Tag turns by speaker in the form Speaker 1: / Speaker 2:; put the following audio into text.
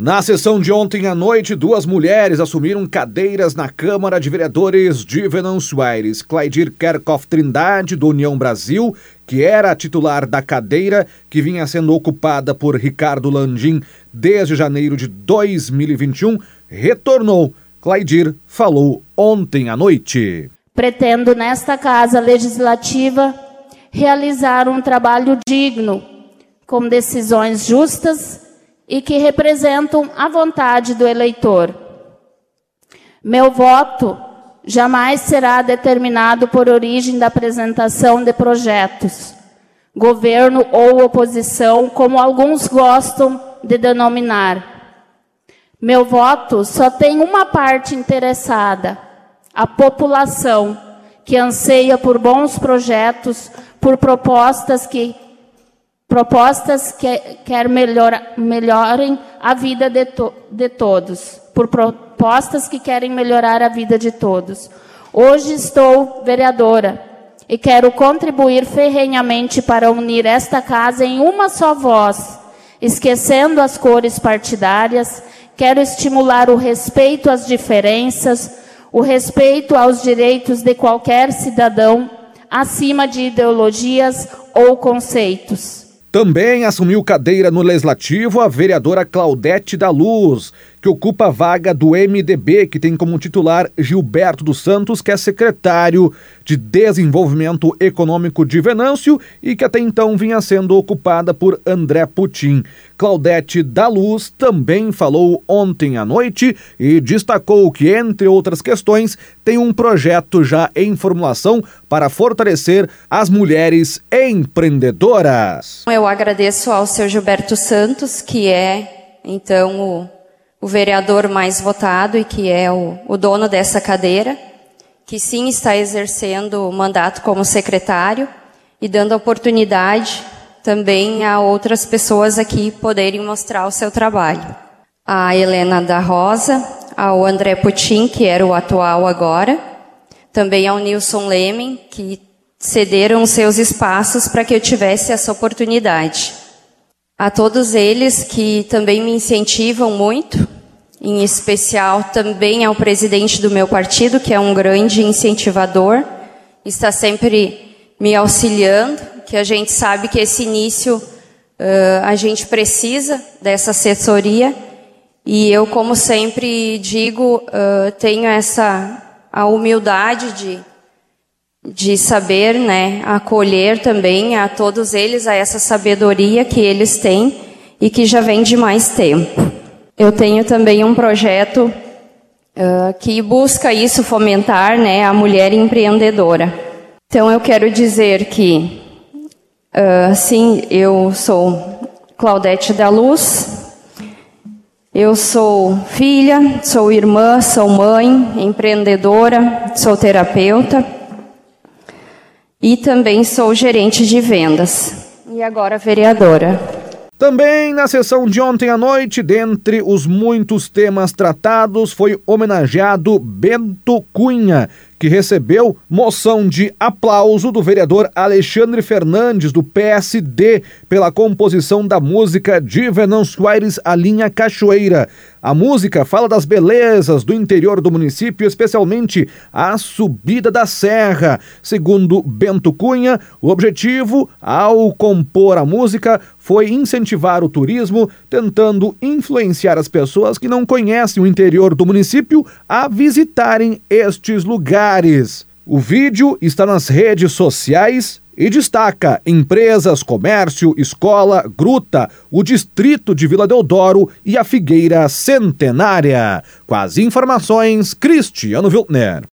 Speaker 1: Na sessão de ontem à noite, duas mulheres assumiram cadeiras na Câmara de Vereadores de Venâncio Aires. Claidir Kerkhoff Trindade, do União Brasil, que era titular da cadeira que vinha sendo ocupada por Ricardo Landim desde janeiro de 2021, retornou. Claidir falou ontem à noite.
Speaker 2: Pretendo, nesta Casa Legislativa, realizar um trabalho digno, com decisões justas e que representam a vontade do eleitor. Meu voto jamais será determinado por origem da apresentação de projetos, governo ou oposição, como alguns gostam de denominar. Meu voto só tem uma parte interessada, a população, que anseia por bons projetos, por propostas que propostas que quer melhor, melhorem a vida de, to, de todos, por propostas que querem melhorar a vida de todos. Hoje estou vereadora e quero contribuir ferrenhamente para unir esta casa em uma só voz, esquecendo as cores partidárias. Quero estimular o respeito às diferenças, o respeito aos direitos de qualquer cidadão, acima de ideologias ou conceitos.
Speaker 1: Também assumiu cadeira no Legislativo a vereadora Claudete da Luz, que ocupa a vaga do MDB, que tem como titular Gilberto dos Santos, que é secretário de Desenvolvimento Econômico de Venâncio e que até então vinha sendo ocupada por André Putin. Claudete da Luz também falou ontem à noite e destacou que, entre outras questões, tem um projeto já em formulação para fortalecer as mulheres empreendedoras.
Speaker 3: Eu agradeço ao seu Gilberto Santos, que é, então, o o vereador mais votado e que é o, o dono dessa cadeira, que sim está exercendo o mandato como secretário e dando oportunidade também a outras pessoas aqui poderem mostrar o seu trabalho. A Helena da Rosa, ao André Putin, que era o atual agora, também ao Nilson Lemen, que cederam seus espaços para que eu tivesse essa oportunidade. A todos eles que também me incentivam muito, em especial também ao presidente do meu partido, que é um grande incentivador, está sempre me auxiliando, que a gente sabe que esse início uh, a gente precisa dessa assessoria. E eu, como sempre digo, uh, tenho essa a humildade de de saber, né, acolher também a todos eles a essa sabedoria que eles têm e que já vem de mais tempo. Eu tenho também um projeto uh, que busca isso fomentar, né, a mulher empreendedora. Então eu quero dizer que, uh, sim, eu sou Claudete da Luz, eu sou filha, sou irmã, sou mãe, empreendedora, sou terapeuta e também sou gerente de vendas. E agora vereadora.
Speaker 1: Também na sessão de ontem à noite, dentre os muitos temas tratados, foi homenageado Bento Cunha, que recebeu moção de aplauso do vereador Alexandre Fernandes, do PSD, pela composição da música de Venâncio Aires, A Linha Cachoeira. A música fala das belezas do interior do município, especialmente a subida da serra. Segundo Bento Cunha, o objetivo ao compor a música foi incentivar o turismo, tentando influenciar as pessoas que não conhecem o interior do município a visitarem estes lugares O vídeo está nas redes sociais e destaca empresas, comércio, escola, gruta, o distrito de Vila Deodoro e a Figueira Centenária. Com as informações, Cristiano Wiltner.